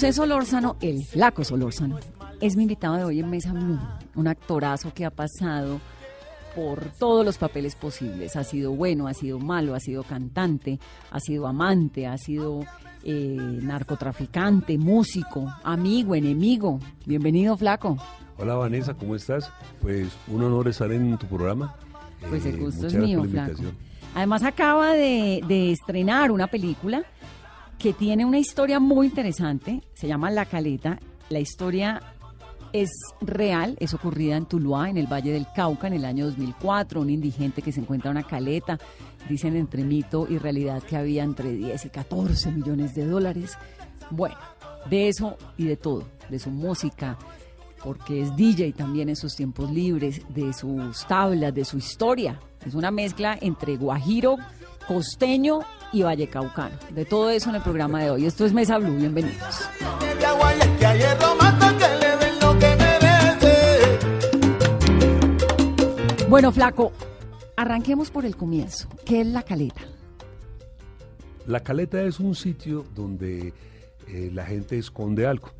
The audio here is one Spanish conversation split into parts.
José Solórzano, el flaco Solórzano, es mi invitado de hoy en Mesa Blue, un actorazo que ha pasado por todos los papeles posibles. Ha sido bueno, ha sido malo, ha sido cantante, ha sido amante, ha sido eh, narcotraficante, músico, amigo, enemigo. Bienvenido, flaco. Hola Vanessa, ¿cómo estás? Pues un honor estar en tu programa. Pues el eh, gusto es mío, flaco. Además acaba de, de estrenar una película que tiene una historia muy interesante, se llama La Caleta. La historia es real, es ocurrida en Tuluá, en el Valle del Cauca, en el año 2004. Un indigente que se encuentra en una caleta, dicen entre mito y realidad que había entre 10 y 14 millones de dólares. Bueno, de eso y de todo, de su música, porque es DJ también en sus tiempos libres, de sus tablas, de su historia. Es una mezcla entre guajiro, costeño y vallecaucano. De todo eso en el programa de hoy. Esto es Mesa Blue, bienvenidos. Bueno, flaco, arranquemos por el comienzo. ¿Qué es la caleta? La caleta es un sitio donde eh, la gente esconde algo.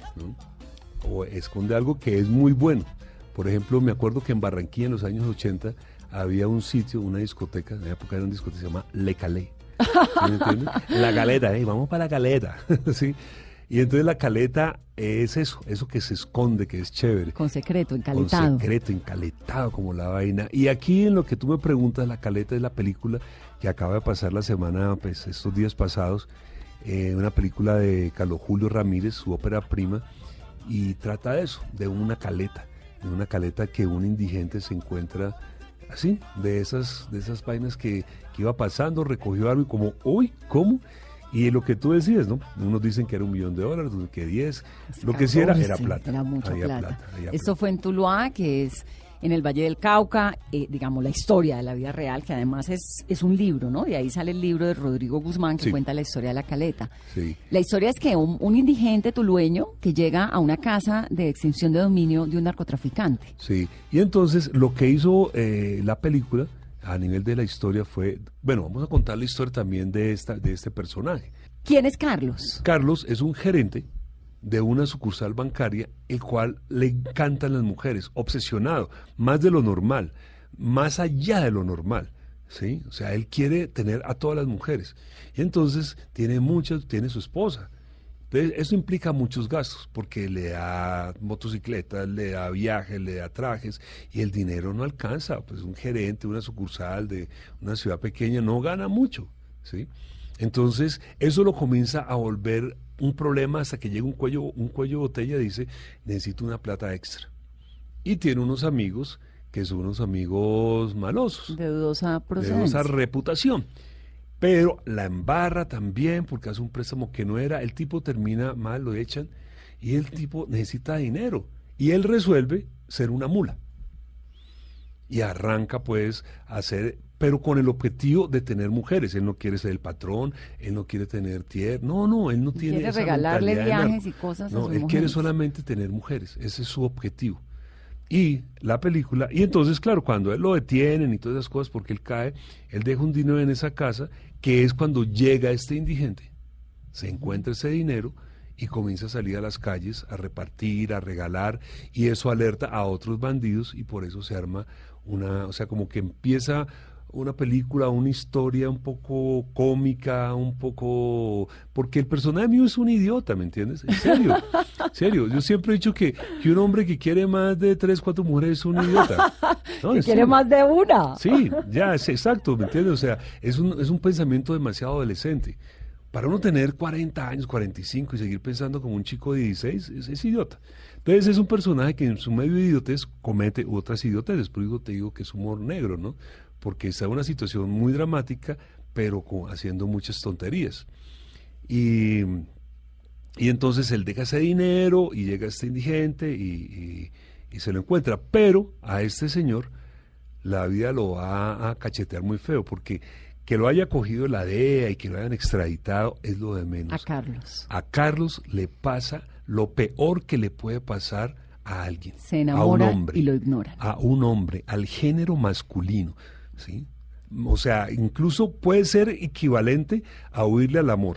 O esconde algo que es muy bueno. Por ejemplo, me acuerdo que en Barranquilla en los años 80 había un sitio, una discoteca, en la época era una discoteca que se llama Le Calé. la caleta, ¿eh? vamos para la caleta. ¿sí? Y entonces la caleta es eso, eso que se esconde, que es chévere. Con secreto, encaletado. Con secreto, encaletado como la vaina. Y aquí en lo que tú me preguntas, la caleta es la película que acaba de pasar la semana, pues estos días pasados, eh, una película de Carlos Julio Ramírez, su ópera prima, y trata de eso, de una caleta, de una caleta que un indigente se encuentra así, de esas, de esas vainas que, iba pasando, recogió algo y como, uy, ¿cómo? Y lo que tú decías, ¿no? Unos dicen que era un millón de dólares, que diez, lo que sí era, era plata. Era mucha plata. Esto fue en Tuluá, que es en el Valle del Cauca, eh, digamos, la historia de la vida real, que además es, es un libro, ¿no? De ahí sale el libro de Rodrigo Guzmán que cuenta la historia de la caleta. La historia es que un, indigente tulueño que llega a una casa de extinción de dominio de un narcotraficante. Sí, y entonces lo que hizo eh, la película a nivel de la historia fue, bueno, vamos a contar la historia también de, esta, de este personaje. ¿Quién es Carlos? Carlos es un gerente de una sucursal bancaria, el cual le encantan las mujeres, obsesionado, más de lo normal, más allá de lo normal. ¿sí? O sea, él quiere tener a todas las mujeres. Y entonces tiene muchas, tiene su esposa. Entonces, eso implica muchos gastos, porque le da motocicletas, le da viajes, le da trajes, y el dinero no alcanza. Pues un gerente, una sucursal de una ciudad pequeña no gana mucho. ¿sí? Entonces, eso lo comienza a volver un problema hasta que llega un cuello, un cuello de botella y dice, necesito una plata extra. Y tiene unos amigos que son unos amigos malosos. De dudosa procedencia. De dudosa reputación. Pero la embarra también porque hace un préstamo que no era. El tipo termina mal, lo echan y el tipo necesita dinero. Y él resuelve ser una mula. Y arranca pues a hacer pero con el objetivo de tener mujeres. Él no quiere ser el patrón, él no quiere tener tierra. No, no, él no tiene. Quiere regalarle viajes y cosas. No, él quiere solamente tener mujeres. Ese es su objetivo. Y la película, y entonces, claro, cuando él lo detienen y todas esas cosas, porque él cae, él deja un dinero en esa casa, que es cuando llega este indigente, se encuentra ese dinero y comienza a salir a las calles a repartir, a regalar y eso alerta a otros bandidos y por eso se arma una, o sea, como que empieza una película, una historia un poco cómica, un poco... Porque el personaje mío es un idiota, ¿me entiendes? En serio, en serio. Yo siempre he dicho que, que un hombre que quiere más de tres, cuatro mujeres es un idiota. que quiere más de una. Sí, ya, es exacto, ¿me entiendes? O sea, es un, es un pensamiento demasiado adolescente. Para uno tener 40 años, 45 y seguir pensando como un chico de 16, es, idiota. Entonces es un personaje que en su medio de idiotez comete otras idioteces. Por eso te digo que es humor negro, ¿no? Porque está en una situación muy dramática, pero haciendo muchas tonterías. Y, y, entonces él deja ese dinero y llega este indigente y, y, se lo encuentra. Pero a este señor la vida lo va a cachetear muy feo porque que lo haya cogido la DEA y que lo hayan extraditado es lo de menos. A Carlos. A Carlos le pasa lo peor que le puede pasar a alguien. Se enamora a un hombre, y lo ignoran. A un hombre, al género masculino, ¿sí? O sea, incluso puede ser equivalente a huirle al amor,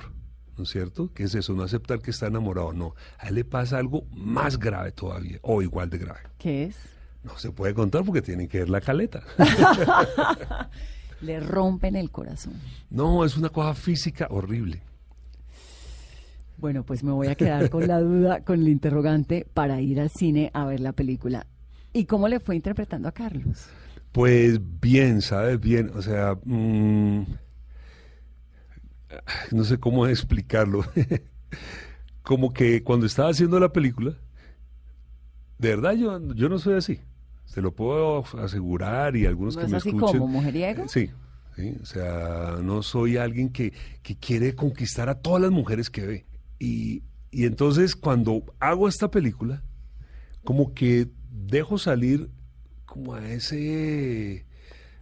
¿no es cierto? ¿Qué es eso? No aceptar que está enamorado, no. A él le pasa algo más grave todavía, o igual de grave. ¿Qué es? No se puede contar porque tienen que ver la caleta. le rompen el corazón. No, es una cosa física horrible. Bueno, pues me voy a quedar con la duda, con el interrogante para ir al cine a ver la película. ¿Y cómo le fue interpretando a Carlos? Pues bien, ¿sabes? Bien, o sea, mm, no sé cómo explicarlo. Como que cuando estaba haciendo la película, de verdad yo, yo no soy así. Se lo puedo asegurar y algunos que me así escuchen. como mujeriego? Sí, sí, o sea, no soy alguien que, que quiere conquistar a todas las mujeres que ve. Y, y entonces cuando hago esta película, como que dejo salir como a ese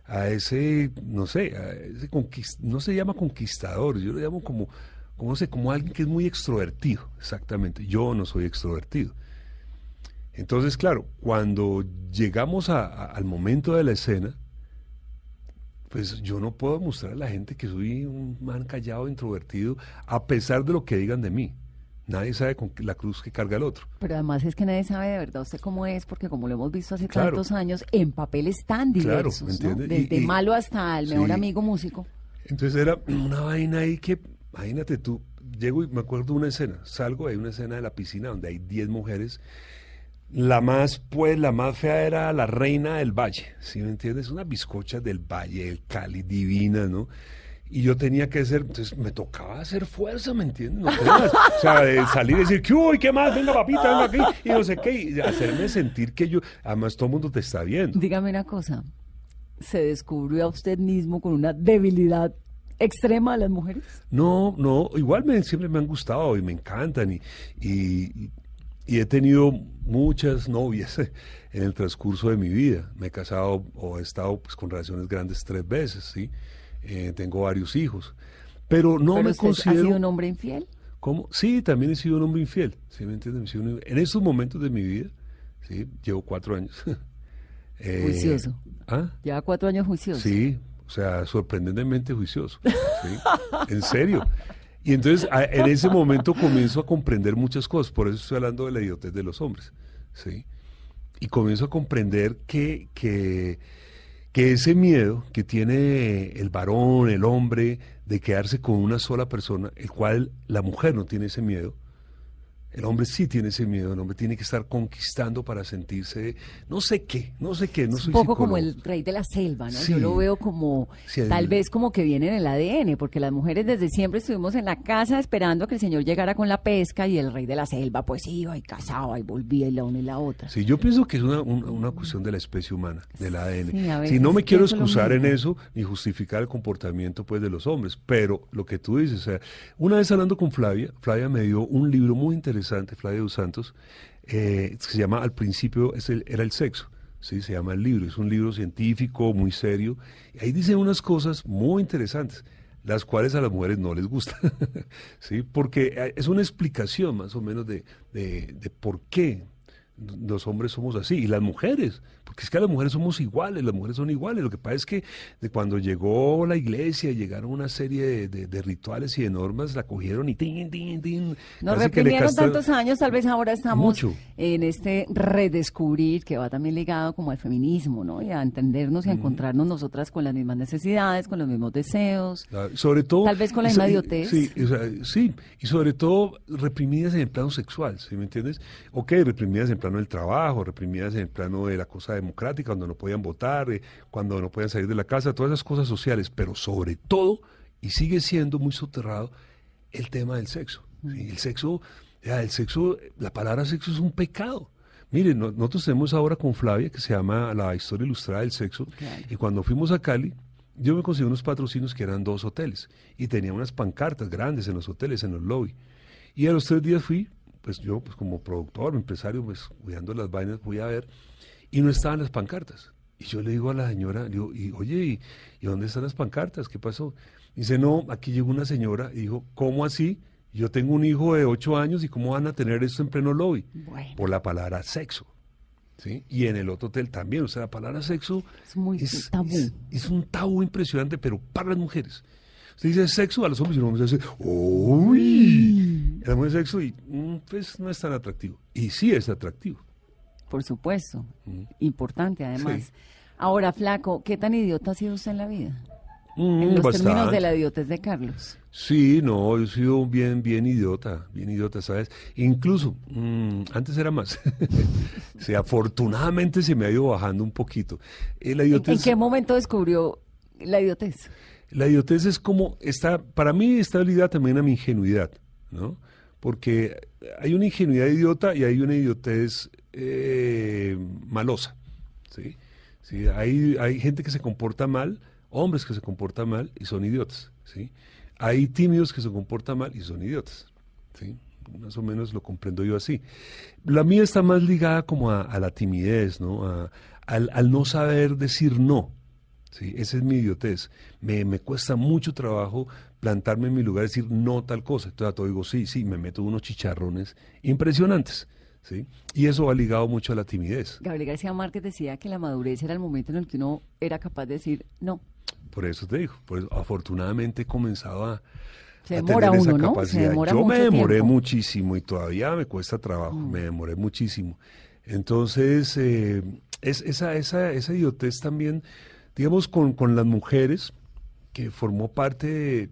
a ese no sé a ese no se llama conquistador yo lo llamo como como sé como alguien que es muy extrovertido exactamente yo no soy extrovertido entonces, claro, cuando llegamos al momento de la escena, pues yo no puedo mostrar a la gente que soy un man callado, introvertido, a pesar de lo que digan de mí. Nadie sabe con la cruz que carga el otro. Pero además es que nadie sabe de verdad usted cómo es, porque como lo hemos visto hace tantos años, en papeles tan diversos, desde malo hasta el mejor amigo músico. Entonces era una vaina ahí que, imagínate tú, llego y me acuerdo de una escena, salgo, hay una escena de la piscina donde hay 10 mujeres la más, pues, la más fea era la reina del valle, ¿sí me entiendes? Una bizcocha del valle, el Cali, divina, ¿no? Y yo tenía que hacer, entonces me tocaba hacer fuerza, ¿me entiendes? o sea, de salir y decir, ¿qué uy, qué más? Venga, papita, venga aquí, y no sé qué, y hacerme sentir que yo, además todo el mundo te está viendo. Dígame una cosa, ¿se descubrió a usted mismo con una debilidad extrema a las mujeres? No, no, igual me, siempre me han gustado y me encantan y, y, y he tenido muchas novias en el transcurso de mi vida. Me he casado o he estado pues, con relaciones grandes tres veces, ¿sí? Eh, tengo varios hijos. Pero no me considero... ¿Ha sido un hombre infiel? ¿Cómo? Sí, también he sido un hombre infiel. ¿sí me entiendes? En estos momentos de mi vida, ¿sí? Llevo cuatro años. eh, juicioso. ¿Ah? Lleva cuatro años juicioso. Sí, o sea, sorprendentemente juicioso. ¿sí? en serio. Y entonces en ese momento comienzo a comprender muchas cosas, por eso estoy hablando de la idiotez de los hombres, ¿sí? Y comienzo a comprender que, que, que ese miedo que tiene el varón, el hombre, de quedarse con una sola persona, el cual la mujer no tiene ese miedo, el hombre sí tiene ese miedo, el hombre tiene que estar conquistando para sentirse, no sé qué, no sé qué, no Un poco como el rey de la selva, ¿no? Yo lo veo como, tal vez como que viene en el ADN, porque las mujeres desde siempre estuvimos en la casa esperando que el señor llegara con la pesca y el rey de la selva pues iba y cazaba y volvía y la una y la otra. Sí, yo pienso que es una, una, cuestión de la especie humana, del ADN. si no me quiero excusar en eso ni justificar el comportamiento pues de los hombres, pero lo que tú dices, o sea, una vez hablando con Flavia, Flavia me dio un libro muy interesante interesante, Santos, eh, se llama Al principio es el, era el sexo. ¿sí? Se llama el libro, es un libro científico, muy serio. Y ahí dice unas cosas muy interesantes, las cuales a las mujeres no les gustan, ¿sí? porque eh, es una explicación más o menos de, de, por qué los hombres somos así, y las mujeres, porque es que las mujeres somos iguales, las mujeres son iguales. Lo que pasa es que de cuando llegó la iglesia, llegaron una serie de, rituales y de normas, la cogieron y tin, tin, tin. Nos reprimieron tantos años, tal vez ahora estamos en este redescubrir que va también ligado como al feminismo, ¿no? Y a entendernos y a encontrarnos nosotras con las mismas necesidades, con los mismos deseos. sobre todo. Tal vez con la misma idiotez. Sí, sí, y sobre todo reprimidas en el plano sexual, ¿sí me entiendes? Ok, reprimidas en el plano del trabajo, reprimidas en el plano de la cosa democrática, cuando no podían votar, eh, cuando no podían salir de la casa, todas esas cosas sociales, pero sobre todo, y sigue siendo muy soterrado, el tema del sexo. El sexo, ya, el sexo, la palabra sexo es un pecado. Miren, nosotros tenemos ahora con Flavia, que se llama La Historia Ilustrada del Sexo, y cuando fuimos a Cali, yo me conseguí unos patrocinios que eran dos hoteles, y tenía unas pancartas grandes en los hoteles, en los lobby. Y a los tres días fui, pues yo, pues como productor, empresario, pues cuidando las vainas, voy a ver, y no estaban las pancartas. Y yo le digo a la señora, digo, y, oye, ¿y, dónde están las pancartas? ¿Qué pasó? dice, no, aquí llegó una señora y dijo, ¿cómo así? Yo tengo un hijo de ocho años y ¿cómo van a tener esto en pleno lobby? Por la palabra sexo. ¿sí? Y en el otro hotel también, o sea, la palabra sexo es, muy tabú. Es, un tabú impresionante, pero para las mujeres. Usted dice sexo a los hombres y los hombres dicen, ¡Uy! El mujer sexo y mm, pues no es tan atractivo. Y sí es atractivo. Por supuesto. Importante, además. Ahora, Flaco, ¿qué tan idiota ha sido usted en la vida? Mm, en los términos de la idiotez de Carlos. Sí, no, yo he sido bien, bien idiota, bien idiota, ¿sabes? Incluso, mm, antes era más. sí, afortunadamente se me ha ido bajando un poquito. Eh, ¿En, qué momento descubrió la idiotez? La idiotez es como, está, para mí está ligada también a mi ingenuidad, ¿no? Porque hay una ingenuidad idiota y hay una idiotez eh, malosa. ¿sí? ¿sí? Hay, hay gente que se comporta mal, hombres que se comportan mal y son idiotas. ¿sí? Hay tímidos que se comportan mal y son idiotas. ¿sí? Más o menos lo comprendo yo así. La mía está más ligada como a, la timidez, ¿no? al, no saber decir no. ¿sí? Esa es mi idiotez. Me, me cuesta mucho trabajo plantarme en mi lugar y decir no tal cosa. Entonces a todo digo sí, sí, me meto unos chicharrones impresionantes. ¿sí? Y eso va ligado mucho a la timidez. Gabriel García Márquez decía que la madurez era el momento en el que uno era capaz de decir no. Por eso te digo, pues afortunadamente he comenzado a, tener esa capacidad. Yo me demoré muchísimo y todavía me cuesta trabajo, mm. me demoré muchísimo. Entonces, eh, es, esa, esa, esa idiotez también, digamos, con, con las mujeres, que formó parte de,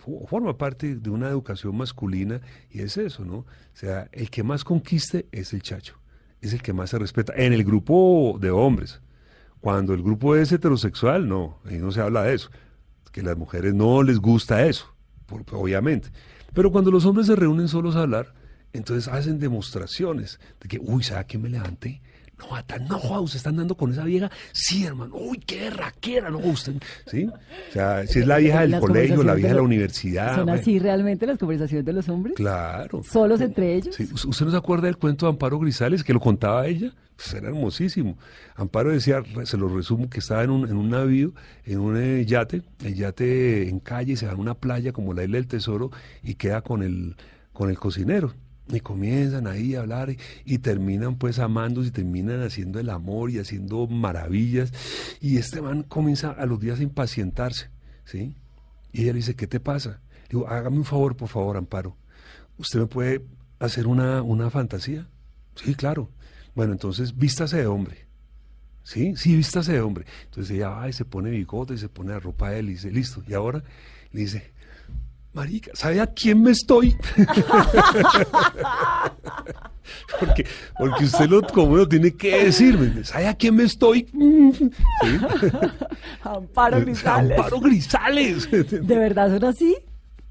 forma parte de una educación masculina y es eso, ¿no? O sea, el que más conquiste es el chacho, es el que más se respeta en el grupo de hombres. Cuando el grupo es heterosexual, no, ahí no se habla de eso, que a las mujeres no les gusta eso, obviamente. Pero cuando los hombres se reúnen solos a hablar, entonces hacen demostraciones de que, uy, ¿sabe qué me levanté? No, Atan, no, usted está andando con esa vieja. Sí, hermano. Uy, qué raquera, no, usted. ¿Sí? O sea, si es la vieja del colegio, la vieja de la universidad. ¿Son así realmente las conversaciones de los hombres? Claro. ¿Solos entre ellos? Sí. ¿Usted no se acuerda del cuento de Amparo Grisales, que lo contaba ella? Pues era hermosísimo. Amparo decía, se lo resumo, que estaba en un, en un navío, en un eh, yate, el yate en calle, se va a una playa como la isla del tesoro y queda con el, con el cocinero. Y comienzan ahí a hablar y, terminan pues amándose y terminan haciendo el amor y haciendo maravillas. Y este man comienza a los días a impacientarse, ¿sí? Y ella le dice, ¿qué te pasa? Le digo, hágame un favor, por favor, Amparo. ¿Usted me puede hacer una, una fantasía? Sí, claro. Bueno, entonces vístase de hombre. ¿Sí? Sí, vístase de hombre. Entonces ella va y se pone bigote y se pone la ropa de él y dice, listo. Y ahora le dice, Marica, ¿sabe a quién me estoy? porque, porque usted lo, como lo tiene que decirme, ¿sabe a quién me estoy? Amparo Grisales. Amparo Grisales. ¿De verdad son así?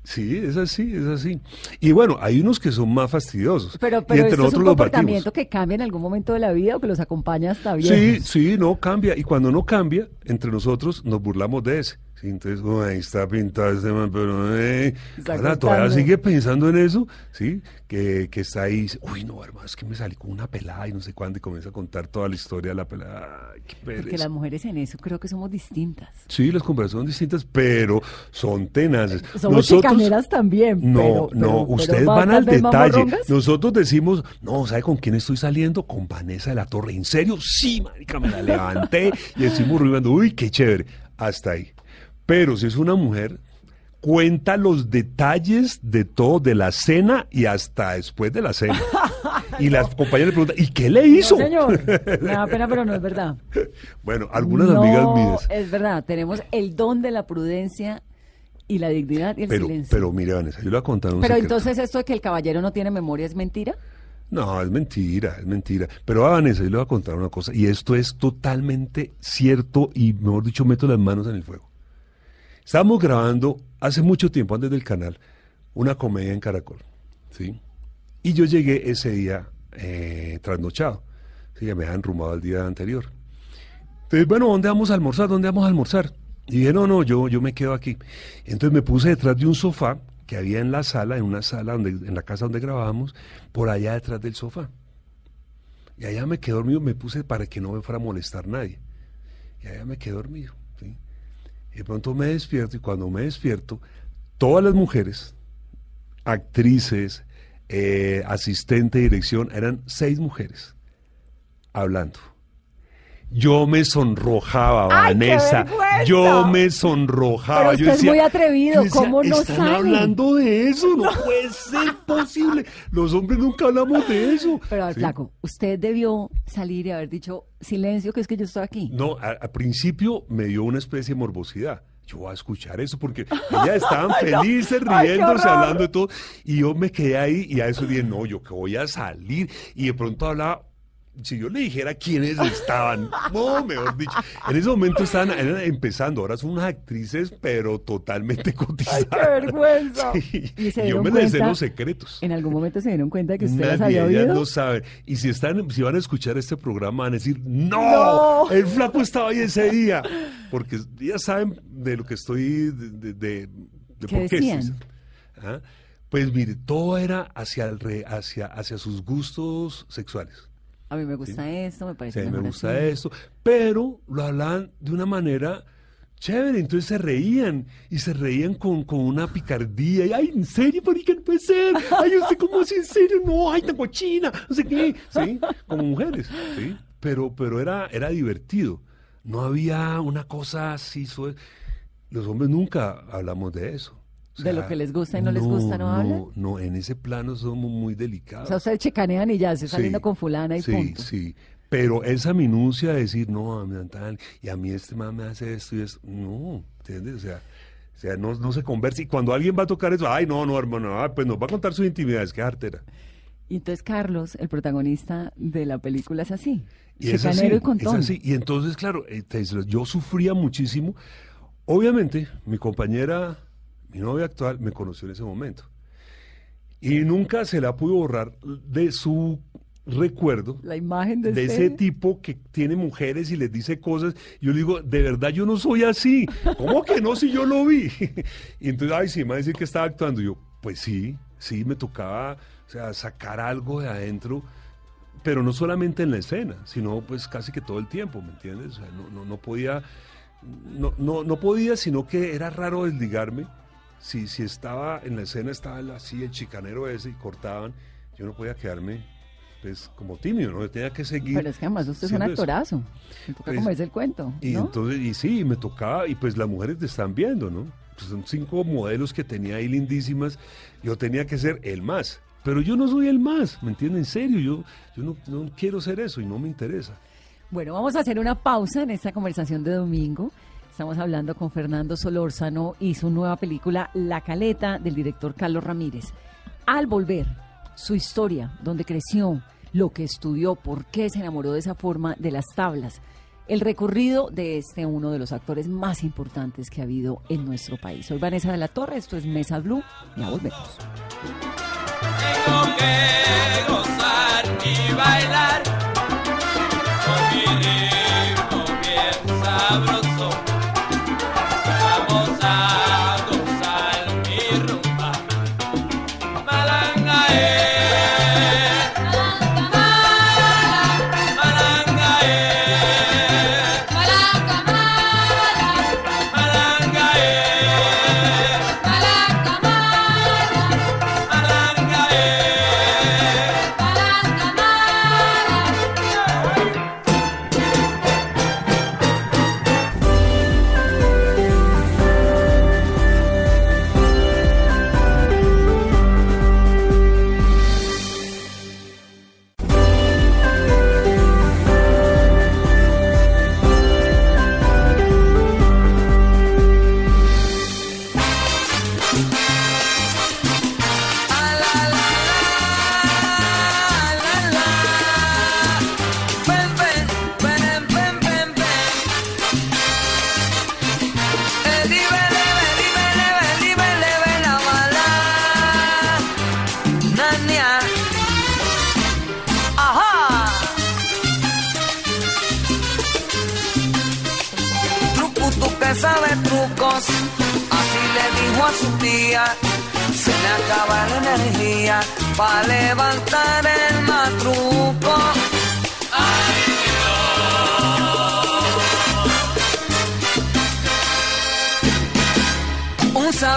Sí, es así, es así. Y bueno, hay unos que son más fastidiosos. Pero, pero es un comportamiento que cambia en algún momento de la vida o que los acompaña hasta bien. Sí, sí, no cambia. Y cuando no cambia, entre nosotros nos burlamos de ese. Sí, entonces, ahí está pintado este man, pero eh, todavía sigue pensando en eso, ¿sí? Que, que está ahí, uy, no, hermano, es que me salí con una pelada y no sé cuándo, y comienza a contar toda la historia de la pelada. Ay, qué Porque las mujeres en eso creo que somos distintas. Sí, las conversaciones son distintas, pero son tenaces. Somos Nosotros, también. No, no, ustedes van al detalle. Nosotros decimos, no, ¿sabe con quién estoy saliendo? Con Vanessa de la Torre. ¿En serio? Sí, marica, me la levanté y decimos ruido, uy, qué chévere. Hasta ahí. Pero si es una mujer, cuenta los detalles de todo, de la cena y hasta después de la cena. y las compañeras le preguntan, ¿y qué le hizo? señor, me da pena, pero no es verdad. bueno, algunas amigas mías. Es verdad, tenemos el don de la prudencia y la dignidad y el silencio. Pero mire, Vanessa, yo le voy a contar un Pero entonces esto de que el caballero no tiene memoria es mentira. No, es mentira, es mentira. Pero a Vanessa yo le voy a contar una cosa, y esto es totalmente cierto y, mejor dicho, meto las manos en el fuego. Estábamos grabando hace mucho tiempo, antes del canal, una comedia en Caracol, ¿sí? Y yo llegué ese día eh, trasnochado, ¿sí? Ya me habían rumado el día anterior. Entonces, bueno, ¿dónde vamos a almorzar? ¿Dónde vamos a almorzar? Y dije, no, no, yo, yo me quedo aquí. Entonces me puse detrás de un sofá que había en la sala, en una sala en la casa donde grabábamos, por allá detrás del sofá. Y allá me quedé dormido, me puse para que no me fuera a molestar nadie. Y allá me quedé dormido de pronto me despierto y cuando me despierto, todas las mujeres, actrices, eh, asistente de dirección, eran seis mujeres hablando. Yo me sonrojaba, Vanessa. Yo me sonrojaba. Pero usted es muy atrevido. ¿Cómo no están hablando de eso? No, puede ser posible. Los hombres nunca hablamos de eso. Pero, al flaco, usted debió salir y haber dicho silencio, que es que yo estoy aquí. No, al principio me dio una especie de morbosidad yo voy a escuchar eso porque ellas estaban felices, riéndose, hablando de todo. Y yo me quedé ahí y a eso dije, no, yo que voy a salir. Y de pronto hablaba si yo le dijera quiénes estaban, no, mejor dicho, en ese momento estaban empezando, ahora son unas actrices, pero totalmente cotizadas. ¡Ay, qué vergüenza! ¿Y, yo me les los secretos. ¿En algún momento se dieron cuenta que usted las había oído? no saben. Y si, están, si van a escuchar este programa, van a decir, ¡No! El flaco estaba ahí ese día. Porque ya saben de lo que estoy, de, de, de ¿Qué por qué. ¿Ah? Pues mire, todo era hacia, el hacia, hacia sus gustos sexuales. A mí me gusta esto, me parece sí, me gusta esto, pero lo hablan de una manera chévere, entonces se reían y se reían con, con una picardía y ay, en serio, qué no puede ser, ay, usted cómo es en serio, no, ay, tan cochina, no sé qué, sí, como mujeres, sí, pero, pero era, era divertido, no había una cosa así, los hombres nunca hablamos de eso de lo que les gusta y no, les gusta, ¿no, hablan? No, en ese plano somos muy delicados. O sea, ustedes chicanean y ya, se saliendo con fulana y sí, punto. Sí, sí. Pero esa minucia de decir, no, a mí tal, y a mí este man me hace esto y esto, no, ¿entiendes? O sea, o sea no, no se conversa. Y cuando alguien va a tocar eso, ay, no, no, hermano, pues nos va a contar sus intimidades, qué artera. Y entonces Carlos, el protagonista de la película, es así. Y es así, y contón. Es así. Y entonces, claro, eh, yo sufría muchísimo. Obviamente, mi compañera mi novia actual me conoció en ese momento. Y nunca se la pudo borrar de su recuerdo la imagen de, ese tipo que tiene mujeres y les dice cosas. Yo le digo, de verdad yo no soy así. ¿Cómo que no si yo lo vi? y entonces, ay, sí, me va a decir que estaba actuando. yo, pues sí, sí, me tocaba o sea, sacar algo de adentro, pero no solamente en la escena, sino pues casi que todo el tiempo, ¿me entiendes? O sea, no, no, no podía, no, no, no podía, sino que era raro desligarme si, si estaba en la escena, estaba así el chicanero ese y cortaban, yo no podía quedarme pues como tímido, ¿no? Tenía que seguir. Pero es que además usted es un actorazo. Me toca pues, el cuento. Y entonces, y sí, me tocaba, y pues las mujeres te están viendo, ¿no? Pues son cinco modelos que tenía ahí lindísimas. Yo tenía que ser el más. Pero yo no soy el más, ¿me entiende? En serio, yo, yo no, no quiero ser eso y no me interesa. Bueno, vamos a hacer una pausa en esta conversación de domingo. Estamos hablando con Fernando Solórzano y su nueva película La Caleta del director Carlos Ramírez. Al volver, su historia, dónde creció, lo que estudió, por qué se enamoró de esa forma de las tablas, el recorrido de este uno de los actores más importantes que ha habido en nuestro país. Soy Vanessa de la Torre, esto es Mesa Blue, ya volvemos. Tengo que gozar y bailar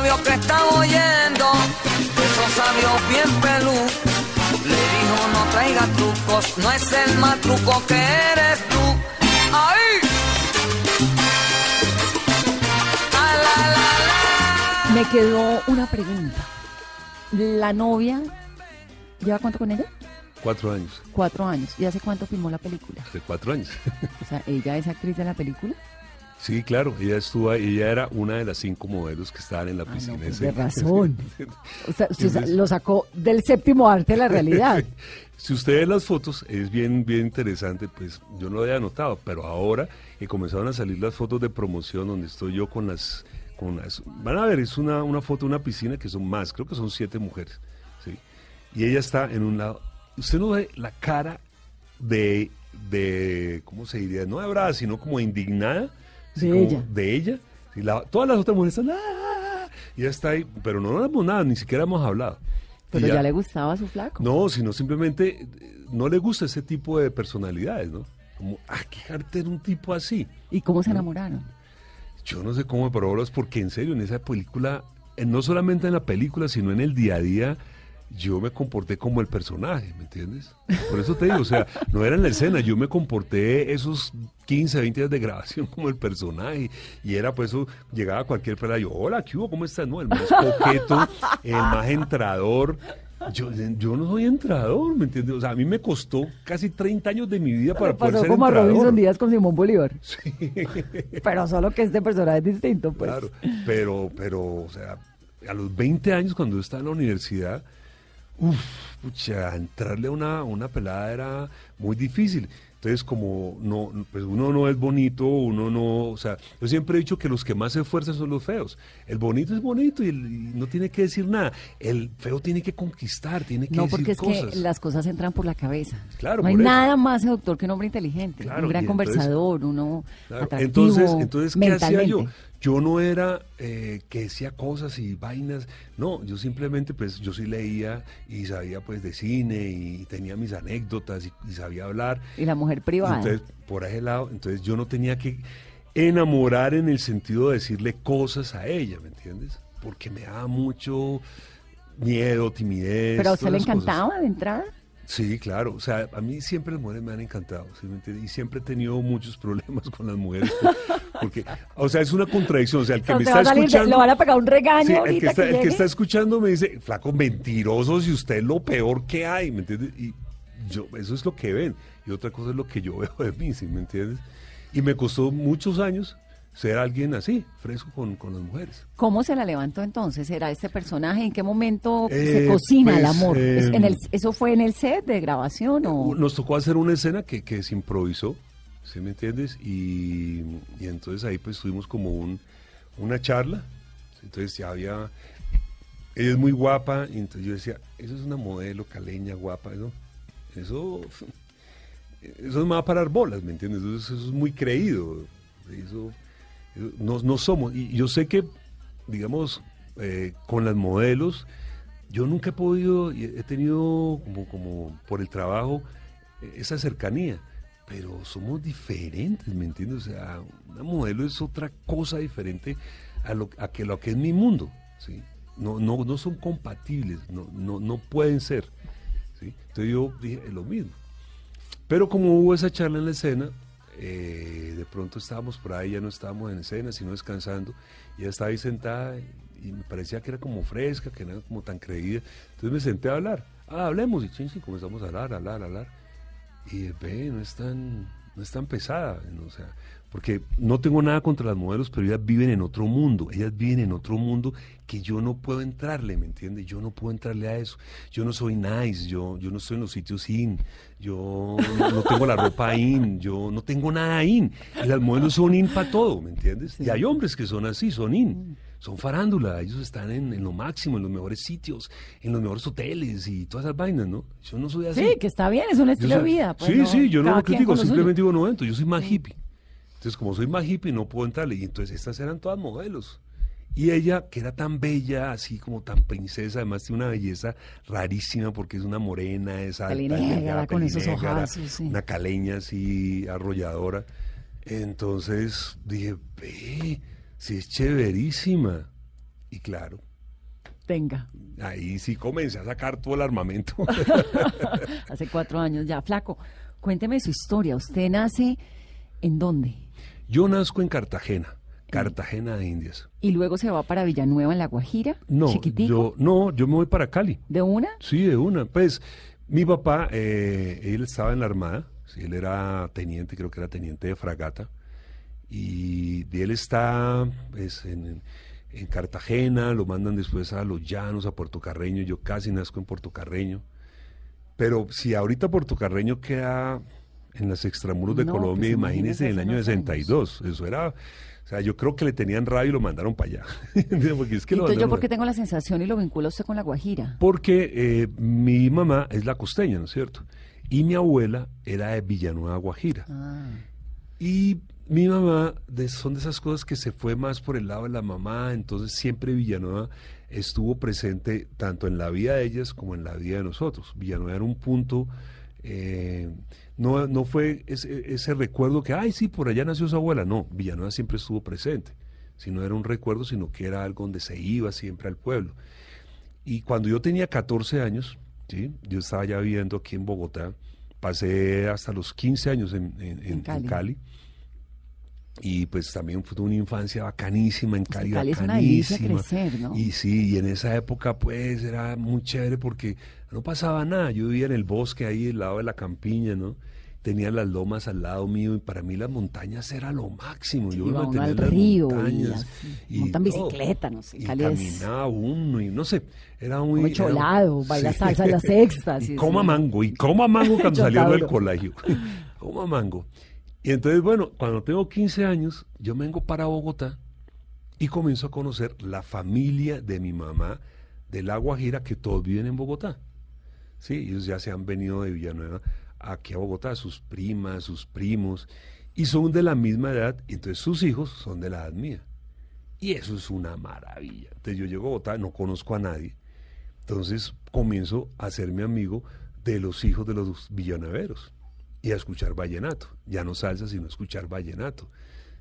Un sabio que estaba oyendo, esos sabios bien pelú, le dijo no traiga trucos, no es el más truco que eres tú. ¡Ay! La, la, la. Me quedó una pregunta. ¿La novia lleva cuánto con ella? Cuatro años. Cuatro años. ¿Y hace cuánto filmó la película? De cuatro años. O sea, ¿ella es actriz de la película? Sí, claro, ella estuvo ahí, ella era una de las cinco modelos que estaban en la Ah, piscina. no, pues de razón. O sea, Entonces- lo sacó del séptimo arte de la realidad. Si usted ve las fotos, es bien, bien interesante, pues yo no lo había notado, pero ahora que comenzaron a salir las fotos de promoción donde estoy yo con las, con las, van a ver, es una, una foto de una piscina que son más, creo que son siete mujeres, ¿sí? Y ella está en un lado, usted no ve la cara de, de ¿cómo se diría? No de brava, sino como indignada. De como ella. De ella. Y la- todas las otras mujeres están, "Ah", y ella está ahí, pero no hablamos nada, ni siquiera hemos hablado. Pero ya, le gustaba a su flaco. no, sino simplemente eh, no le gusta ese tipo de personalidades, ¿no? Como, ah, qué jarte era un tipo así. ¿Y cómo se enamoraron? Yo no sé cómo, pero ahora es porque en serio, en esa película, eh, no solamente en la película, sino en el día a día, yo me comporté como el personaje, ¿me entiendes? Por eso te digo, o sea, no era en la escena, yo me comporté esos 15, 20 días de grabación como el personaje, y era pues eso, llegaba cualquier pelada, yo, hola, ¿qué hubo? ¿Cómo estás? No, el más coqueto, el más entrador. Yo, yo no soy entrador, ¿me entiendes? O sea, a mí me costó casi 30 años de mi vida para poder ser como a. Robinson Díaz con Simón Bolívar. Sí. Pero solo que este personaje es distinto, pues. Claro, pero, pero, o sea, a los 20 años cuando yo estaba en la universidad, uff, pucha, entrarle a una, una pelada era muy difícil. Entonces, como no, pues uno no es bonito, uno no, o sea, yo siempre he dicho que los que más se esfuerzan son los feos. El bonito es bonito y, el- y no tiene que decir nada. El feo tiene que conquistar, tiene que No, decir porque es cosas. que las cosas entran por la cabeza. Claro, no hay eso. nada más seductor que un hombre inteligente, Claro, un gran entonces- conversador, uno Claro, atractivo Entonces, entonces ¿qué hacía yo? Yo no era eh, que decía cosas y vainas, no, yo simplemente pues yo sí leía y sabía pues de cine y tenía mis anécdotas y, y sabía hablar. Y la mujer privada. Entonces, por ese lado, entonces yo no tenía que enamorar en el sentido de decirle cosas a ella, ¿me entiendes? Porque me daba mucho miedo, timidez. Pero a usted le cosas. encantaba de entrada. Sí, claro. O sea, a mí siempre las mujeres me han encantado. ¿sí? Y siempre he tenido muchos problemas con las mujeres. Porque, o sea, es una contradicción. O sea, el que O me está de- escuchando. van a pegar un regaño Sí, el, que está, que el que llegue. está escuchando me dice, flaco, mentiroso, si usted es lo peor que hay, ¿me entiendes? Y yo, eso es lo que ven. Y otra cosa es lo que yo veo de mí, ¿sí me entiendes? Y me costó muchos años ser alguien así, fresco con, con las mujeres. ¿Cómo se la levantó entonces? ¿Era este personaje? ¿En qué momento se Eh, cocina el pues, amor? ¿Es en el- em, ¿Eso fue en el set de grabación o...? Nos tocó hacer una escena que, que se improvisó, ¿sí me entiendes? Y, y entonces ahí pues tuvimos como un, una charla, entonces ya había, ella es muy guapa, y entonces yo decía, eso es una modelo caleña guapa, ¿no? Eso, eso es más para dar bolas, ¿me entiendes? Eso, eso es muy creído, eso- no, no somos, y yo sé que, digamos, eh, con las modelos, yo nunca he podido, he tenido como, como por el trabajo eh, esa cercanía, pero somos diferentes, ¿me entiendes? O sea, una modelo es otra cosa diferente a lo, a que, lo que es mi mundo, ¿sí? No, no, no son compatibles, no, no, no pueden ser, ¿sí? Entonces yo dije, es lo mismo. Pero como hubo esa charla en la escena, eh, de pronto estábamos por ahí, ya no estábamos en escena, sino descansando, y estaba ahí sentada y, me parecía que era como fresca, que no era como tan creída. Entonces me senté a hablar. Ah, hablemos, y chin, chin, comenzamos a hablar, hablar, hablar. Y ve, no es tan, no es tan pesada, ¿no? o sea, porque no tengo nada contra las modelos, pero ellas viven en otro mundo, ellas viven en otro mundo que yo no puedo entrarle, ¿me entiendes? Yo no puedo entrarle a eso. Yo no soy nice, yo, yo no estoy en los sitios in, yo no, no tengo la ropa in, yo no tengo nada in. Y las modelos son in para todo, ¿me entiendes? Y hay hombres que son así, son in. son farándula, ellos están en, lo máximo, en los mejores sitios, en los mejores hoteles y todas esas vainas, ¿no? Yo no soy así. Sí, que está bien, es un estilo de vida. Pues sí, sí, yo no lo critico, simplemente digo, no entro, yo soy más hippie. Entonces, como soy más hippie, no puedo entrarle. Y entonces estas eran todas modelos. Y ella, que era tan bella, así como tan princesa, además tiene una belleza rarísima porque es una morena, es alta, con esos ojos, una caleña así arrolladora. Entonces dije, ve, si es chéverísima. Y claro. Venga. Ahí sí comencé a sacar todo el armamento. Hace cuatro años ya. Flaco, cuénteme su historia. ¿Usted nace en dónde? Yo nazco en Cartagena. Cartagena de Indias. ¿Y luego se va para Villanueva en La Guajira? No, yo no, yo me voy para Cali. ¿De una? Sí, de una. Pues mi papá, eh, él estaba en la Armada, él era teniente, creo que era teniente de fragata, y él está pues, en, en, Cartagena, lo mandan después a Los Llanos, a Puerto Carreño, yo casi nazco en Puerto Carreño, pero si ahorita Puerto Carreño queda en las extramuros de Colombia, pues imagínese en el año 62, eso era o sea, yo creo que le tenían radio y lo mandaron para allá. porque es que Entonces, ¿yo porque tengo la sensación y lo vinculo usted con La Guajira? Porque eh, mi mamá es la costeña, ¿no es cierto? Y mi abuela era de Villanueva, Guajira. Ah. Y mi mamá son de esas cosas que se fue más por el lado de la mamá, entonces siempre Villanueva estuvo presente tanto en la vida de ellas como en la vida de nosotros. Villanueva era un punto... Eh, no, no fue ese, recuerdo que, ay, sí, por allá nació su abuela. No, Villanueva siempre estuvo presente. Si no era un recuerdo, sino que era algo donde se iba siempre al pueblo. Y cuando yo tenía 14 años, ¿sí? yo estaba ya viviendo aquí en Bogotá, pasé hasta los 15 años en, Cali. Y pues también fue una infancia bacanísima en Cali, Cali bacanísima. crecer, ¿no? Y sí, y en esa época pues era muy chévere porque no pasaba nada. Yo vivía en el bosque ahí, al lado de la campiña, ¿no? Tenía las lomas al lado mío y para mí las montañas era lo máximo. Yo iba a al río montañas, y, montan bicicleta, no sé. Y caminaba uno y no sé, era muy... Muy cholado, baila salsa las sextas. Y, coma mango, y coma mango cuando salió del colegio. coma mango. Y entonces, bueno, cuando tengo 15 años, yo vengo para Bogotá y comienzo a conocer la familia de mi mamá de La Guajira, que todos viven en Bogotá. Sí, ellos ya se han venido de Villanueva aquí a Bogotá, sus primas, sus primos, y son de la misma edad, entonces sus hijos son de la edad mía. Y eso es una maravilla. Entonces yo llego a Bogotá, no conozco a nadie, entonces comienzo a mi amigo de los hijos de los villanueveros y a escuchar vallenato, ya no salsa, sino escuchar vallenato.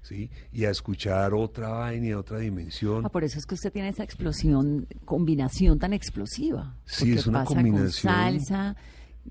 ¿sí? Y a escuchar otra vaina y otra dimensión. Ah, por eso es que usted tiene esa explosión, combinación tan explosiva. Sí, es una combinación. salsa,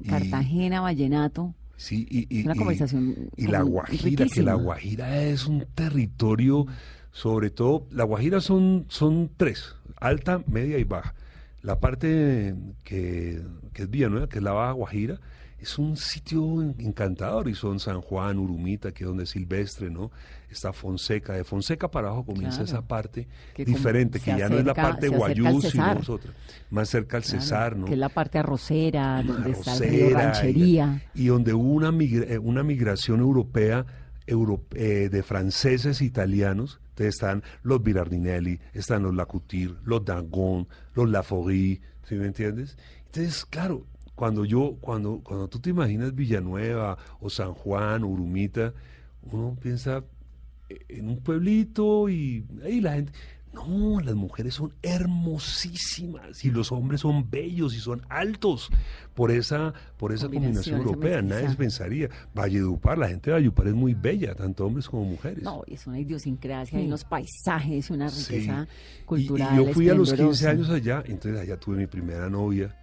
Cartagena, vallenato. Sí, y, una conversación y, la Guajira, que la Guajira es un territorio, sobre todo, la Guajira son, son tres, alta, media y baja. La parte que, que es Villanueva, que es la Baja Guajira, es un sitio encantador y son San Juan, Urumita, que es donde es Silvestre, ¿no? Está Fonseca, de Fonseca para abajo comienza esa parte diferente, que ya no es la parte de Guayú, sino nosotros, más cerca al Cesar, ¿no? Que es la parte arrocera, donde está el ranchería. Y, donde hubo una, eh, una migración europea eh, de franceses e italianos, entonces están los Birardinelli, están los Lacutir, los Dangon, los Laforie, ¿sí me entiendes? Entonces, claro, cuando yo, cuando, cuando tú te imaginas Villanueva o San Juan, Urumita, uno piensa en un pueblito y ahí la gente. No, las mujeres son hermosísimas y los hombres son bellos y son altos por esa, por esa combinación, europea. Nadie pensaría. Valledupar, la gente de Valledupar es muy bella, tanto hombres como mujeres. No, es una idiosincrasia, hay unos paisajes, una riqueza cultural. Y, yo fui a los 15 años allá, entonces allá tuve mi primera novia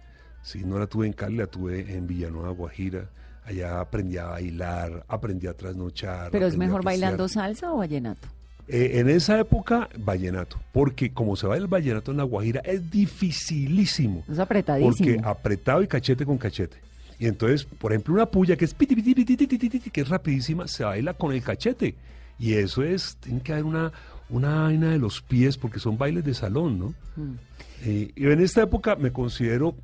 Sí, no la tuve en Cali, la tuve en Villanueva, Guajira. Allá aprendí a bailar, aprendí a trasnochar. ¿Pero es mejor bailando salsa o vallenato? Eh, en esa época, vallenato. Porque como se baila el vallenato en la Guajira, es dificilísimo. Es apretadísimo. Porque apretado y cachete con cachete. Y entonces, por ejemplo, una puya que es piti, piti, piti, piti, que es rapidísima, se baila con el cachete. Y eso es, tiene que haber una, una vaina de los pies, porque son bailes de salón, ¿no? Mm. Eh, y en esta época me considero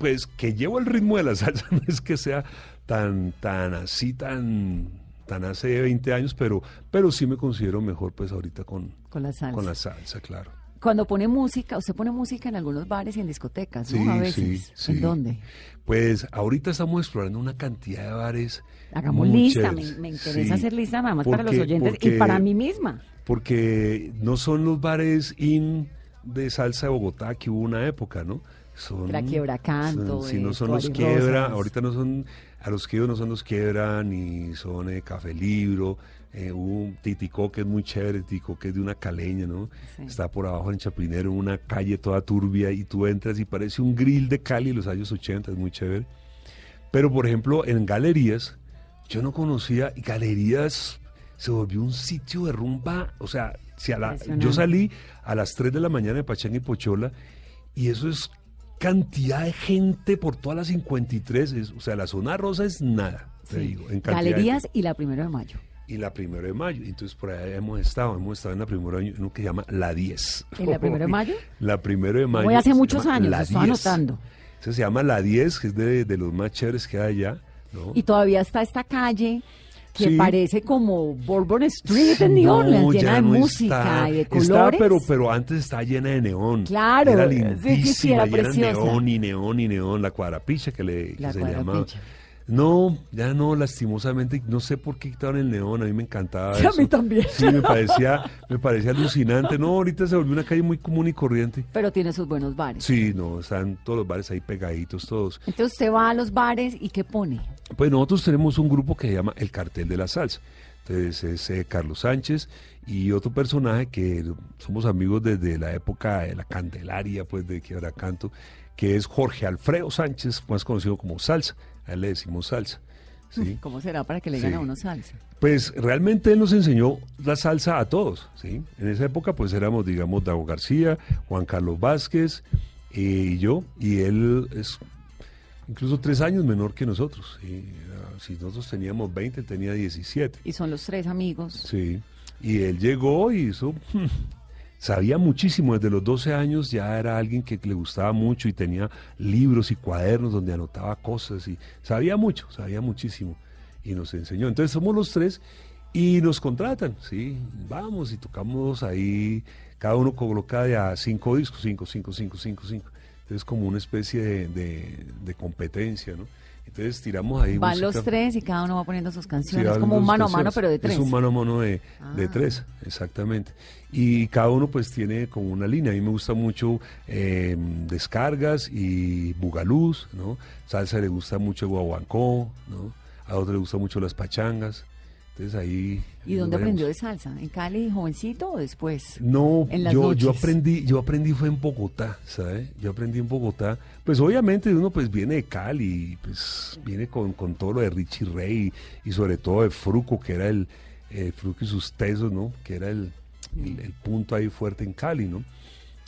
pues que llevo el ritmo de la salsa, no es que sea tan, tan así, tan, tan hace 20 años, pero, pero sí me considero mejor pues ahorita con, con la salsa. Con la salsa, claro. cuando pone música, usted pone música en algunos bares y en discotecas, ¿no? Sí, a veces. sí, sí. ¿En dónde? Pues ahorita estamos explorando una cantidad de bares. Hagamos lista, me, interesa hacer lista nada más para los porque- oyentes y para mí misma. Porque no son los bares in de salsa de Bogotá que hubo una época, ¿no? Son, Era Quiebra Canto, si eh, no son los quiebra, Rosas. ahorita no son, a los que no son los quiebra, ni son eh, Café Libro, eh, hubo un Titicó que es muy chévere, Titicó que es de una caleña, ¿no? Sí. Está por abajo en Chapinero, una calle toda turbia, y tú entras y parece un grill de Cali los años 80, es muy chévere. Pero, por ejemplo, en galerías, yo no conocía, y galerías se volvió un sitio de rumba, o sea, si a la- yo salí a las 3 de la mañana de Pachanga y Pochola, y eso es cantidad de gente por todas las 53, es- o sea, la zona rosa es nada, te Sí. digo, en de Galerías gente. y la primero de mayo. y la primero de mayo, entonces por ahí hemos estado, hemos estado en la primero de mayo, en lo que se llama La 10. ¿En la primero de mayo? La primero de mayo. Voy hace muchos años, La estoy 10. anotando. Eso se llama La 10, que es de, de los más chéveres que hay allá, ¿no? Y todavía está esta calle que Sí. parece como Bourbon Street en New No, Orleans, llena de no música está. y de Está, colores. pero, pero antes estaba llena de neón. Claro, Era sí, sí, sí, lindísima, era y era preciosa. neón y neón y neón, la cuadrapicha que, le, que se llamaba. No, ya no, lastimosamente, no sé por qué quitaron el neón, a mí me encantaba Sí, a eso. mí también. Sí, me parecía, me parecía alucinante. No, ahorita se volvió una calle muy común y corriente. Pero tiene sus buenos bares. Sí, no, están todos los bares ahí pegaditos, todos. Entonces usted va a los bares y ¿qué pone? Pues nosotros tenemos un grupo que se llama El Cartel de la Salsa. Entonces es eh, Carlos Sánchez y otro personaje que somos amigos desde la época de la Candelaria, pues de Quiebra Canto, que es Jorge Alfredo Sánchez, más conocido como Salsa. A él le decimos Salsa. ¿sí? ¿Cómo será para que le Sí. gane a uno salsa? Pues realmente él nos enseñó la salsa a todos, ¿sí? En esa época pues éramos, digamos, Dago García, Juan Carlos Vázquez eh, y yo, y él es incluso tres años menor que nosotros. ¿sí? Era- Si nosotros teníamos 20, él tenía 17. Y son los tres amigos. Sí. Y él llegó y hizo... Sabía muchísimo, desde los 12 años ya era alguien que le gustaba mucho y tenía libros y cuadernos donde anotaba cosas y sabía mucho, sabía muchísimo y nos enseñó. Entonces somos los tres y nos contratan, ¿sí? Vamos y tocamos ahí, cada uno coloca de a cinco discos, cinco, cinco, cinco, cinco, cinco. Entonces como una especie de- de competencia, ¿no? Entonces tiramos ahí Van los tres y cada uno va poniendo sus Sí, canciones. hablan como un mano a mano, pero de tres. Es un mano a mano de, de Ah. tres, exactamente. Y cada uno pues tiene como una línea. A mí me gusta mucho eh, descargas y bugalús, ¿no? Salsa le gusta mucho guaguancó, ¿no? A otro le gusta mucho las pachangas. Entonces ahí... ¿Y dónde aprendió de salsa? ¿En Cali, jovencito o después? No, en las yo, yo aprendí, yo aprendí fue en Bogotá, ¿sabes? Yo aprendí en Bogotá. Pues obviamente uno pues viene de Cali, pues viene con, con todo lo de Richie Ray y sobre todo de Fruco, que era el, eh, Fruco y sus tesos, ¿no? Que era el, el- el punto ahí fuerte en Cali, ¿no?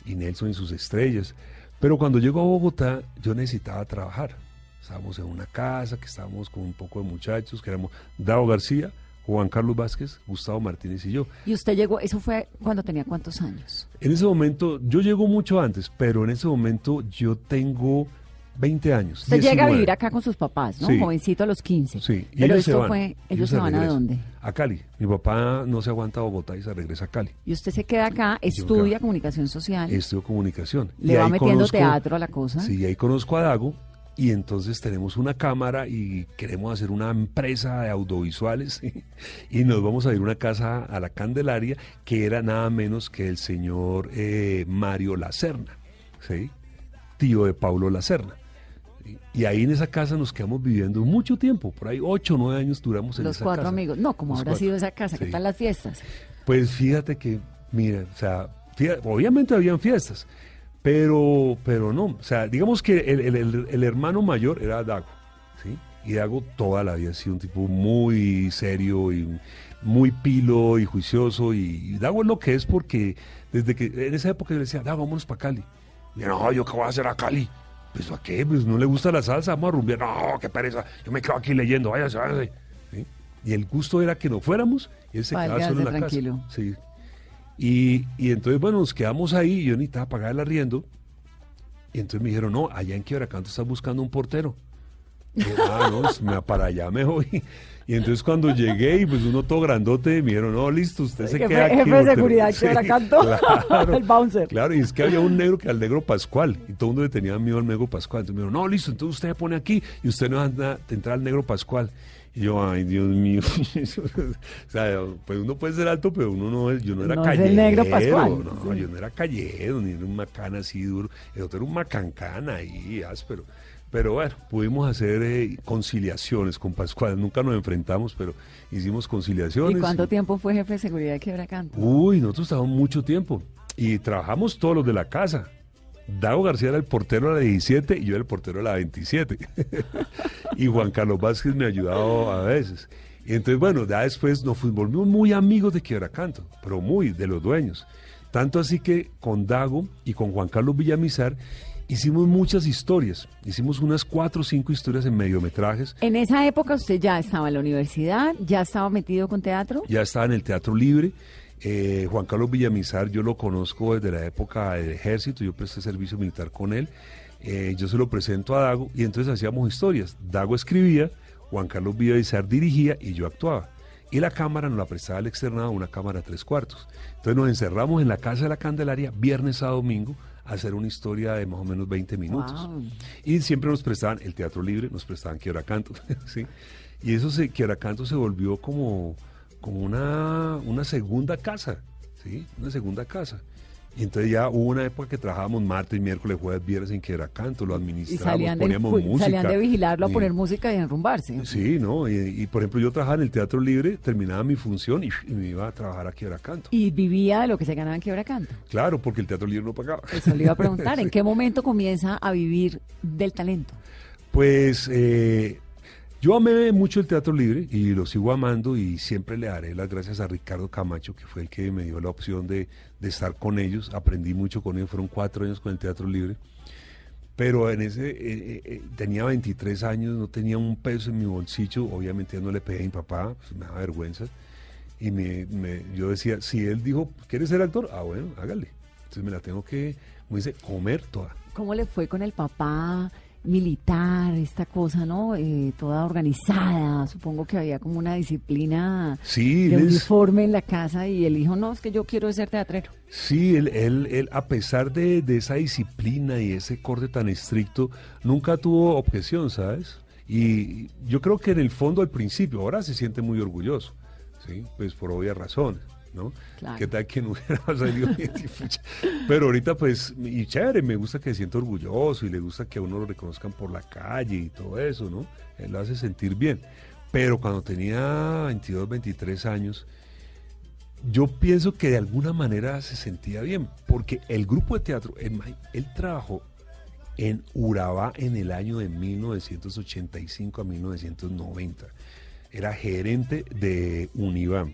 Y Nelson y sus estrellas. Pero cuando llego a Bogotá, yo necesitaba trabajar. Estábamos en una casa, que estábamos con un poco de muchachos, que éramos Dao García, Juan Carlos Vázquez, Gustavo Martínez y yo. Y usted llegó, eso fue cuando tenía cuántos años. En ese momento, yo llego mucho antes, pero en ese momento yo tengo 20 años. Usted llega a 19. vivir acá con sus papás, ¿no? Sí. Jovencito a los 15. Sí, y Pero ellos se esto van. fue, ellos se van a dónde? A Cali. Mi papá no se aguanta a Bogotá y se regresa a Cali. Y usted se queda acá, estudia comunicación social, Estudio comunicación. le Y va metiendo conozco- teatro a la cosa. Sí, ahí conozco a Dago y entonces tenemos una cámara y queremos hacer una empresa de audiovisuales y nos vamos a ir a una casa a la Candelaria que era nada menos que el señor eh, Mario Lacerna, ¿sí? tío de Pablo Lacerna. Y ahí en esa casa nos quedamos viviendo mucho tiempo, por ahí ocho o nueve años duramos en los esa cuatro casa. amigos. No, como Los habrá cuatro. sido esa casa, ¿qué Sí. tal las fiestas? Pues fíjate que, mira, o sea, obviamente habían fiestas, pero, pero no, o sea, digamos que el, el- el- el hermano mayor era Dago, ¿sí? Y Dago toda la vida ha sido un tipo muy serio y muy pilo y juicioso, y, y Dago es lo que es porque desde que, en esa época yo le decía, Dago, vámonos para Cali. Y yo, no, ¿yo qué voy a hacer a Cali? Pues ¿a qué? Pues no le gusta la salsa, vamos a rumbear. No, qué pereza, yo me quedo aquí leyendo, váyase, váyase. ¿Sí? Y el gusto era que no fuéramos, y él se quedaba solo en la tranquilo. casa. Sí. Y, y entonces, bueno, nos quedamos ahí, y yo necesitaba pagar el arriendo. Y entonces me dijeron, no, allá en Quiebracanto estás buscando un portero. ah, no, para allá me voy. Y entonces cuando llegué y pues uno todo grandote, me dijeron, no, listo, usted se queda aquí. Jefe de seguridad que ahora cantó, el bouncer. Claro, y es que había un negro que era el negro Pascual, y todo el mundo le tenía miedo al negro Pascual. Entonces me dijeron, no, listo, entonces usted se pone aquí y usted no anda a entrar al negro Pascual. Y yo, ay, Dios mío. o sea, pues uno puede ser alto, pero uno no es, yo no era no callero. el negro Pascual. No, yo no era callero, ni era un macana así duro. El otro era un macancana ahí, áspero. Pero bueno, pudimos hacer eh, conciliaciones con Pascual. Nunca nos enfrentamos, pero hicimos conciliaciones. ¿Y cuánto tiempo fue jefe de seguridad de Quebracanto? Uy, nosotros estábamos mucho tiempo. Y trabajamos todos los de la casa. Dago García era el portero de la 17 y yo era el portero de la 27. y Juan Carlos Vázquez me ha ayudado a veces. Y entonces, bueno, ya después nos volvimos muy amigos de Quebracanto, pero muy, de los dueños. Tanto así que con Dago y con Juan Carlos Villamizar hicimos muchas historias, hicimos unas cuatro o cinco historias en mediometrajes. En esa época usted ya estaba en la universidad, ya estaba metido con teatro. Ya estaba en el Teatro Libre. Eh, Juan Carlos Villamizar, yo lo conozco desde la época del ejército, yo presté servicio militar con él. Eh, yo se lo presento a Dago y entonces hacíamos historias. Dago escribía, Juan Carlos Villamizar dirigía y yo actuaba. Y la cámara nos la prestaba al externado, una cámara tres cuartos. Entonces nos encerramos en la Casa de la Candelaria viernes a domingo hacer una historia de más o menos 20 minutos. Y siempre nos prestaban el teatro libre, nos prestaban Quiebracanto, ¿sí? Y eso se, Quiebracanto se volvió como, como una, una segunda casa, ¿sí? Una segunda casa. Y entonces ya hubo una época que trabajábamos martes, miércoles, jueves, viernes en Quebracanto, lo administrábamos, poníamos música. Salían de vigilarlo a poner música y enrumbarse. Sí, ¿no? Y, por ejemplo yo trabajaba en el Teatro Libre, terminaba mi función y, me iba a trabajar a Quebracanto. ¿Y vivía de lo que se ganaba en Quebracanto? Claro, porque el Teatro Libre no pagaba. Eso le iba a preguntar, ¿en qué momento comienza a vivir del talento? Pues eh, yo amé mucho el Teatro Libre y lo sigo amando y siempre le daré las gracias a Ricardo Camacho, que fue el que me dio la opción de, estar con ellos. Aprendí mucho con ellos, fueron cuatro años con el Teatro Libre. Pero en ese, eh, eh, eh, tenía 23 años, no tenía un peso en mi bolsillo, obviamente no le pegué a mi papá, pues me da vergüenza. Y me, yo decía, si él dijo, ¿quieres ser actor? Ah, bueno, hágale. Entonces me la tengo que, como dice, comer toda. ¿Cómo le fue con el papá? Militar, esta cosa, ¿no? Eh, toda organizada. Supongo que había como una disciplina de uniforme en la casa y él dijo, no, es que yo quiero ser teatrero. Sí, él, él, él a pesar de, de, esa disciplina y ese corte tan estricto, nunca tuvo objeción, ¿sabes? Y yo creo que en el fondo al principio, ahora se siente muy orgulloso, ¿sí? Pues por obvias razones. ¿No? ¿Qué tal que no hubiera salido bien? Pero ahorita pues, y chévere, me gusta que se sienta orgulloso y le gusta que a uno lo reconozcan por la calle y todo eso, ¿no? Él lo hace sentir bien. Pero cuando tenía 22, 23 años, yo pienso que de alguna manera se sentía bien, porque el grupo de teatro, él, él trabajó en Urabá en el año de 1985 a 1990. Era gerente de Univán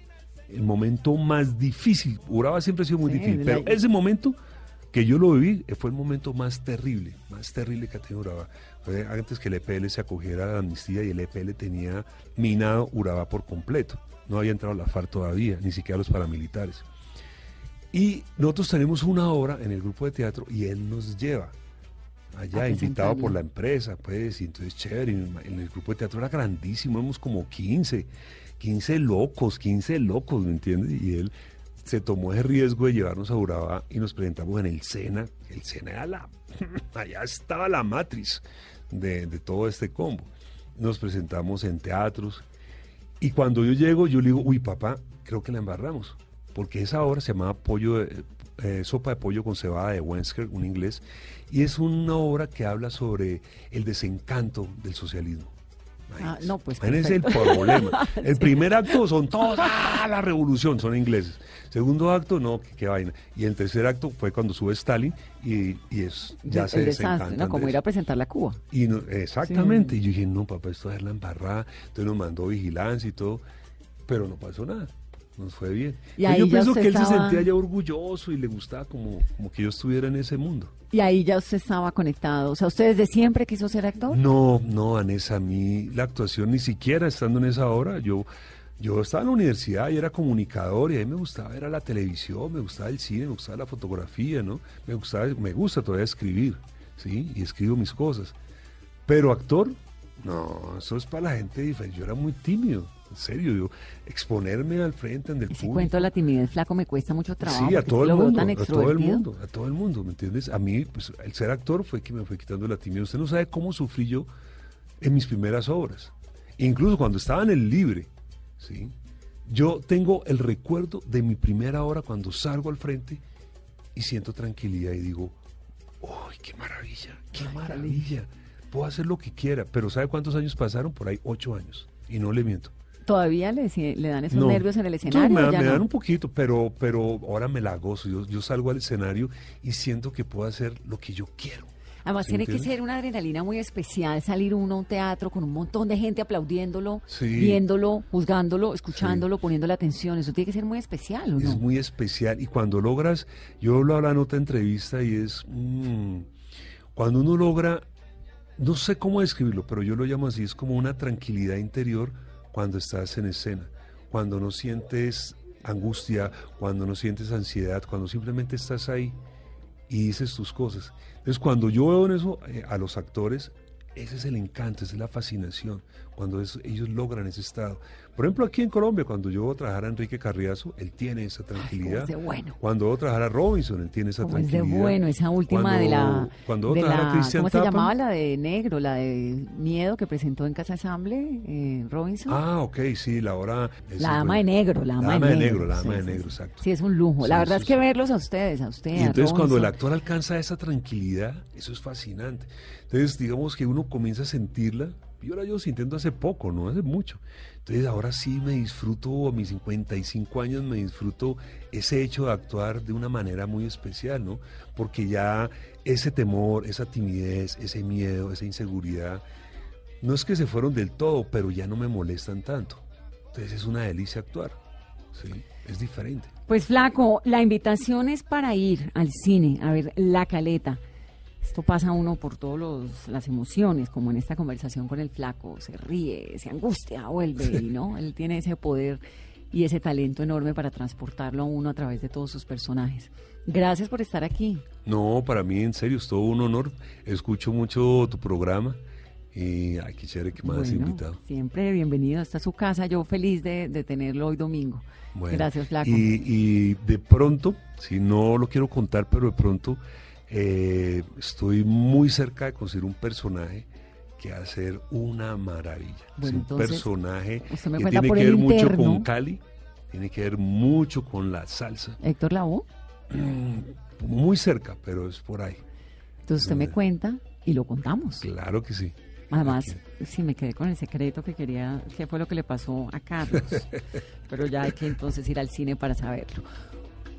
el momento más difícil. Uraba siempre ha sido muy difícil, pero ese momento que yo lo viví eh, fue el momento más terrible, más terrible que ha tenido Urabá. antes que el EPL se acogiera a la amnistía y el EPL tenía minado Urabá por completo. No había entrado la FARC todavía, ni siquiera los paramilitares. Y nosotros tenemos una obra en el grupo de teatro y él nos lleva allá, invitado por la empresa, pues, y entonces chévere, en el grupo de teatro era grandísimo, éramos como 15, 15 locos, 15 locos, ¿me entiendes? Y él se tomó ese riesgo de llevarnos a Urabá y nos presentamos en el Sena. El Sena era la... allá estaba la matriz de, todo este combo. Nos presentamos en teatros. Y cuando yo llego, yo le digo, uy, papá, creo que la embarramos. Porque esa obra se llamaba pollo eh, Sopa de Pollo con Cebada de Wensker, un inglés. Y es una obra que habla sobre el desencanto del socialismo Ah, no, pues Ese es el problema. El primer acto son todos, ¡ah! La revolución, son ingleses. Segundo acto, no, qué, vaina. Y el tercer acto fue cuando sube Stalin y, es, ya se desastre, ¿no? Como ir a presentar la Cuba. Y exactamente. Y yo dije, no, papá, esto es la embarrada. Entonces nos mandó vigilancia y todo. Pero no pasó nada nos fue bien. Y yo pienso que él se sentía ya orgulloso y le gustaba como, como que yo estuviera en ese mundo. Y ahí ya usted estaba conectado. O sea, ¿usted desde siempre quiso ser actor? No, no, Anessa, a mí la actuación ni siquiera estando en esa hora, yo, yo estaba en la universidad y era comunicador y a mí me gustaba era la televisión, me gustaba el cine, me gustaba la fotografía, ¿no? Me gustaba, me gusta todavía escribir, ¿sí? Y escribo mis cosas. Pero actor, No, eso es para la gente diferente. Yo era muy tímido, en serio. Yo, exponerme al frente en el Ese cuento de la timidez flaco me cuesta mucho trabajo. Sí, a todo el mundo, a todo el mundo, a todo el mundo, ¿me entiendes? A mí, pues, el ser actor fue que me fue quitando la timidez. Usted no sabe cómo sufrí yo en mis primeras obras. Incluso cuando estaba en el libre, ¿sí? Yo tengo el recuerdo de mi primera obra cuando salgo al frente y siento tranquilidad y digo, ¡ay, qué maravilla! ¡Qué maravilla! Puedo hacer lo que quiera, pero ¿sabe cuántos años pasaron? Por ahí ocho años. Y no le miento. ¿Todavía le, le dan esos No. nervios en el Sí, escenario? me, dan- ya me no? dan un poquito, pero, pero ahora me la gozo. Yo, yo salgo al escenario y siento que puedo hacer lo que yo quiero. Además, ¿Sí tiene que ser una adrenalina muy especial salir uno a un teatro con un montón de gente aplaudiéndolo, Sí. viéndolo, juzgándolo, escuchándolo, poniéndole atención. Eso tiene que ser muy especial, ¿o no? Es muy especial. Y cuando logras, yo hablaba en otra entrevista y es, mm, cuando uno logra, no sé cómo describirlo, pero yo lo llamo así, es como una tranquilidad interior cuando estás en escena, cuando no sientes angustia, cuando no sientes ansiedad, cuando simplemente estás ahí y dices tus cosas. Entonces, cuando yo veo en eso eh, a los actores, ese es el encanto, esa es la fascinación, cuando es- ellos logran ese estado. Por ejemplo, aquí en Colombia, cuando yo voy a trabajar a Enrique Carriazo, él tiene esa tranquilidad. es de bueno. Cuando voy a Robinson, él tiene esa Como es de tranquilidad. bueno, esa última de la... Cuando- Cuando de la- Cristian ¿Cómo se llamaba la de negro, la de miedo que presentó en Casa Ensamble, eh, Robinson? Ah, ok, sí, la hora... la dama de negro, la dama, de negro, negro. la dama Sí, de sí, negro, sí. exacto. Sí, es un lujo. la Sí, verdad sí, es que verlos a ustedes, a usted, Y a entonces cuando el actor alcanza esa tranquilidad, eso es fascinante. Entonces digamos que uno comienza a sentirla, ahora yo sintiendo hace poco, no hace mucho. Entonces ahora sí me disfruto, a mis 55 años me disfruto ese hecho de actuar de una manera muy especial, ¿no? Porque ya ese temor, esa timidez, ese miedo, esa inseguridad, no es que se fueron del todo, pero ya no me molestan tanto. Entonces es una delicia actuar, ¿sí? Es diferente. Pues flaco, la invitación es para ir al cine a ver La Caleta. Esto pasa uno por todas las emociones, como en esta conversación con el flaco, se ríe, se angustia, vuelve y no, él tiene ese poder y ese talento enorme para transportarlo a uno a través de todos sus personajes. Gracias por estar aquí. No, para mí en serio es todo un honor. Escucho mucho tu programa y ay, qué chévere que me has Bueno, invitado. Siempre bienvenido, esta es su casa, yo feliz de, de tenerlo hoy domingo. Bueno, Gracias, flaco. Y, y de pronto, si no lo quiero contar, pero de pronto eh, estoy muy cerca de conseguir un personaje que va a ser una maravilla. Es Bueno, un entonces, personaje que tiene que ver mucho con Cali, tiene que ver mucho con la salsa. Héctor Lavoe, Muy cerca, pero es por ahí. entonces usted me ¿Dónde? cuenta y lo contamos. Claro que sí. Además, Aquí. sí me quedé con el secreto que quería, qué fue lo que le pasó a Carlos. Pero ya hay que entonces ir al cine para saberlo.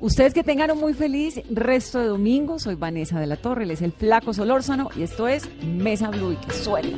Ustedes que tengan un muy feliz resto de domingo. Soy Vanessa de la Torre, él es el Flaco Solórzano y esto es Mesa Blue y que suena.